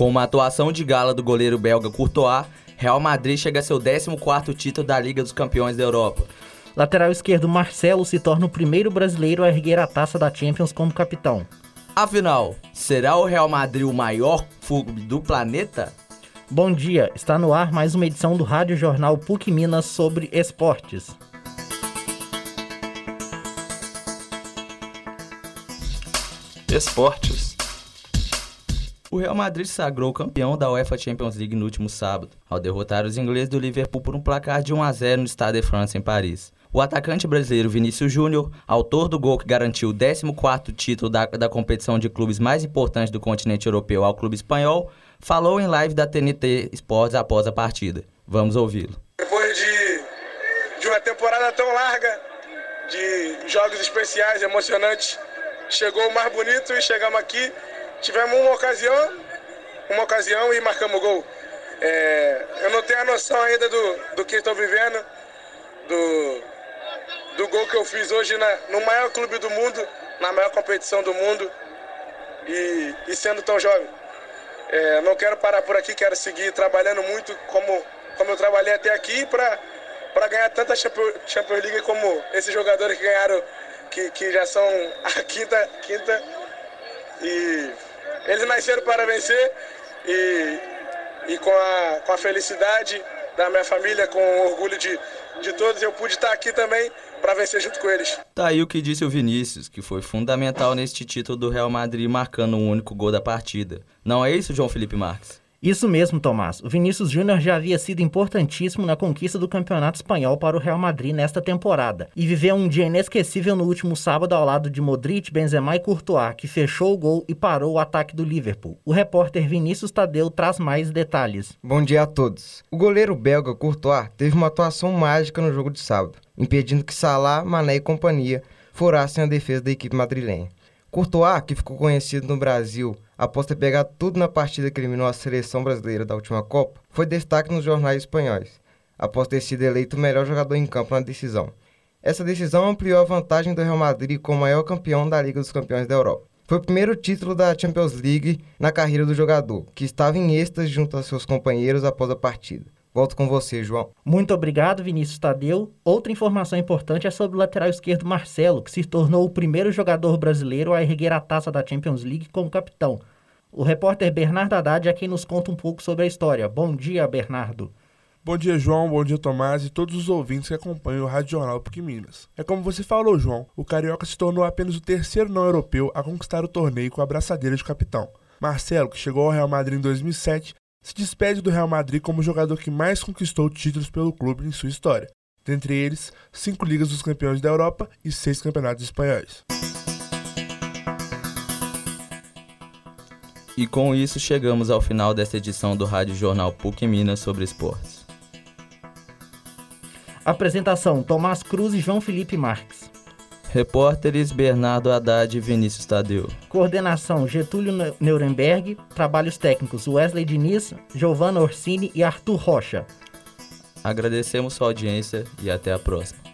Com uma atuação de gala do goleiro belga Courtois, Real Madrid chega a seu 14º título da Liga dos Campeões da Europa. Lateral esquerdo Marcelo se torna o primeiro brasileiro a erguer a taça da Champions como capitão. Afinal, será o Real Madrid o maior clube do planeta? Bom dia, está no ar mais uma edição do Rádio Jornal PUC Minas sobre esportes. Esportes. O Real Madrid sagrou campeão da UEFA Champions League no último sábado, ao derrotar os ingleses do Liverpool por um placar de 1 a 0 no Stade de France em Paris. O atacante brasileiro Vinícius Júnior, autor do gol que garantiu o 14º título da, da competição de clubes mais importante do continente europeu ao clube espanhol, falou em live da TNT Sports após a partida. Vamos ouvi-lo. Depois de, de uma temporada tão larga, de jogos especiais, emocionantes, chegou o mais bonito e chegamos aqui tivemos uma ocasião, uma ocasião e marcamos gol. É, eu não tenho a noção ainda do, do que estou vivendo, do, do gol que eu fiz hoje na, no maior clube do mundo, na maior competição do mundo e, e sendo tão jovem. É, não quero parar por aqui, quero seguir trabalhando muito como, como eu trabalhei até aqui para ganhar tanta Champions League como esses jogadores que ganharam, que, que já são a quinta, quinta e eles nasceram para vencer e, e com, a, com a felicidade da minha família, com o orgulho de, de todos, eu pude estar aqui também para vencer junto com eles. Tá aí o que disse o Vinícius, que foi fundamental neste título do Real Madrid, marcando um único gol da partida. Não é isso, João Felipe Marques? Isso mesmo, Tomás. O Vinícius Júnior já havia sido importantíssimo na conquista do Campeonato Espanhol para o Real Madrid nesta temporada e viveu um dia inesquecível no último sábado ao lado de Modric, Benzema e Courtois, que fechou o gol e parou o ataque do Liverpool. O repórter Vinícius Tadeu traz mais detalhes. Bom dia a todos. O goleiro belga Courtois teve uma atuação mágica no jogo de sábado, impedindo que Salah, Mané e companhia furassem a defesa da equipe madrilenha. Courtois, que ficou conhecido no Brasil após ter pegado tudo na partida que eliminou a seleção brasileira da última Copa, foi destaque nos jornais espanhóis, após ter sido eleito o melhor jogador em campo na decisão. Essa decisão ampliou a vantagem do Real Madrid como maior campeão da Liga dos Campeões da Europa. Foi o primeiro título da Champions League na carreira do jogador, que estava em êxtase junto a seus companheiros após a partida. Volto com você, João. Muito obrigado, Vinícius Tadeu. Outra informação importante é sobre o lateral esquerdo Marcelo, que se tornou o primeiro jogador brasileiro a erguer a taça da Champions League como capitão. O repórter Bernardo Haddad é quem nos conta um pouco sobre a história. Bom dia, Bernardo. Bom dia, João. Bom dia, Tomás e todos os ouvintes que acompanham o Rádio Jornal PUC Minas. É como você falou, João, o Carioca se tornou apenas o terceiro não europeu a conquistar o torneio com a braçadeira de capitão. Marcelo, que chegou ao Real Madrid em 2007, se despede do Real Madrid como o jogador que mais conquistou títulos pelo clube em sua história, dentre eles cinco Ligas dos Campeões da Europa e seis Campeonatos Espanhóis. E com isso chegamos ao final desta edição do Rádio Jornal PUC Minas sobre esportes. Apresentação: Tomás Cruz e João Felipe Marques. Repórteres Bernardo Haddad e Vinícius Tadeu. Coordenação Getúlio Nuremberg. Trabalhos técnicos Wesley Diniz, Giovanna Orsini e Arthur Rocha. Agradecemos sua audiência e até a próxima.